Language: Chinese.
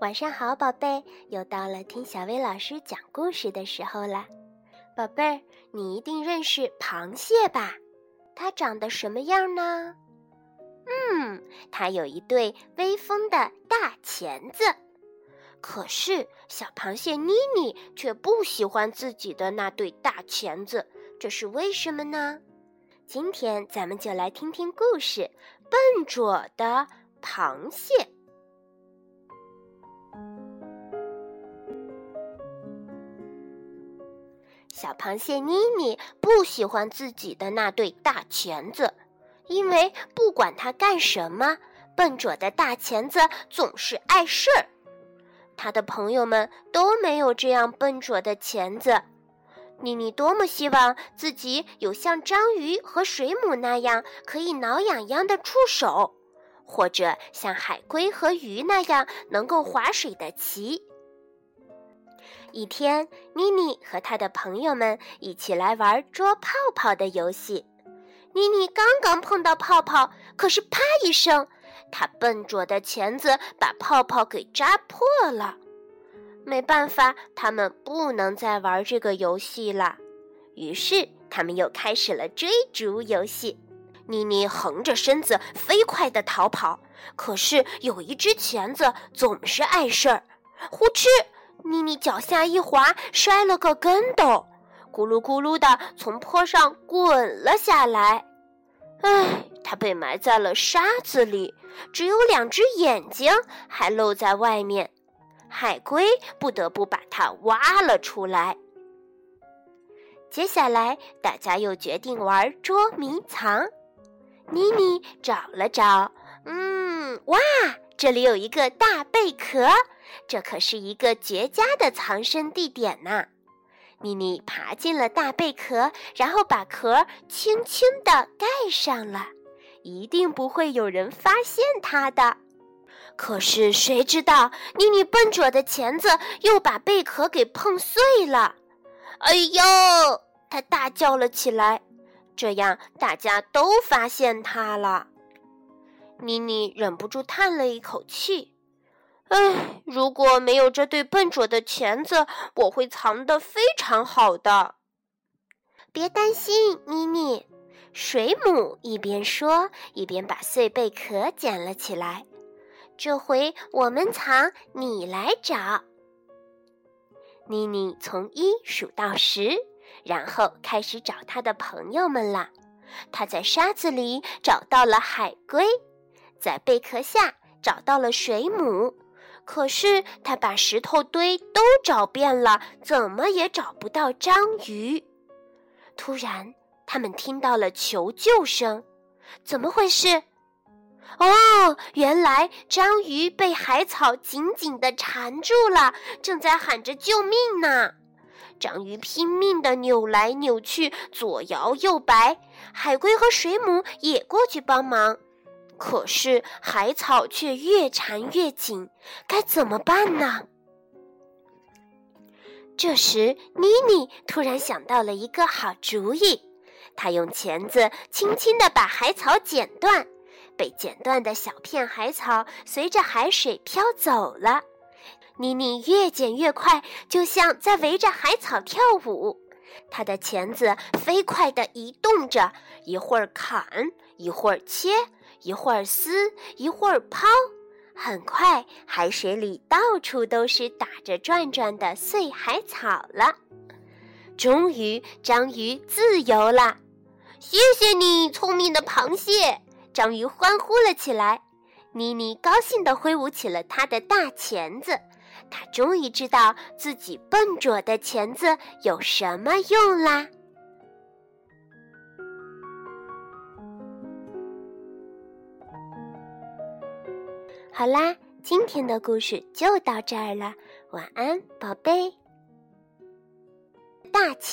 晚上好，宝贝，又到了听小薇老师讲故事的时候了。宝贝儿，你一定认识螃蟹吧？它长得什么样呢？嗯，它有一对威风的大钳子。可是小螃蟹妮妮却不喜欢自己的那对大钳子，这是为什么呢？今天咱们就来听听故事《笨拙的螃蟹》。小螃蟹妮妮不喜欢自己的那对大钳子，因为不管它干什么，笨拙的大钳子总是碍事儿。他的朋友们都没有这样笨拙的钳子。妮妮多么希望自己有像章鱼和水母那样可以挠痒痒的触手，或者像海龟和鱼那样能够划水的鳍。一天，妮妮和她的朋友们一起来玩捉泡泡的游戏。妮妮刚刚碰到泡泡，可是啪一声。他笨拙的钳子把泡泡给扎破了，没办法，他们不能再玩这个游戏了。于是，他们又开始了追逐游戏。妮妮横着身子飞快地逃跑，可是有一只钳子总是碍事儿。呼哧！妮妮脚下一滑，摔了个跟斗，咕噜咕噜地从坡上滚了下来。唉。它被埋在了沙子里，只有两只眼睛还露在外面。海龟不得不把它挖了出来。接下来，大家又决定玩捉迷藏。妮妮找了找，嗯，哇，这里有一个大贝壳，这可是一个绝佳的藏身地点呐！妮妮爬进了大贝壳，然后把壳轻轻地盖上了。一定不会有人发现它的。可是谁知道，妮妮笨拙的钳子又把贝壳给碰碎了。哎呦！她大叫了起来。这样大家都发现她了。妮妮忍不住叹了一口气：“唉，如果没有这对笨拙的钳子，我会藏得非常好的。”别担心，妮妮。水母一边说，一边把碎贝壳捡了起来。这回我们藏，你来找。妮妮从一数到十，然后开始找她的朋友们了。她在沙子里找到了海龟，在贝壳下找到了水母，可是她把石头堆都找遍了，怎么也找不到章鱼。突然。他们听到了求救声，怎么回事？哦，原来章鱼被海草紧紧地缠住了，正在喊着救命呢。章鱼拼命地扭来扭去，左摇右摆。海龟和水母也过去帮忙，可是海草却越缠越紧，该怎么办呢？这时，妮妮突然想到了一个好主意。她用钳子轻轻地把海草剪断，被剪断的小片海草随着海水飘走了。妮妮越剪越快，就像在围着海草跳舞。她的钳子飞快地移动着，一会儿砍，一会儿切，一会儿撕，一会儿抛。很快，海水里到处都是打着转转的碎海草了。终于，章鱼自由了。谢谢你，聪明的螃蟹！章鱼欢呼了起来。妮妮高兴地挥舞起了它的大钳子。它终于知道自己笨拙的钳子有什么用啦。好啦，今天的故事就到这儿了。晚安，宝贝。大钳。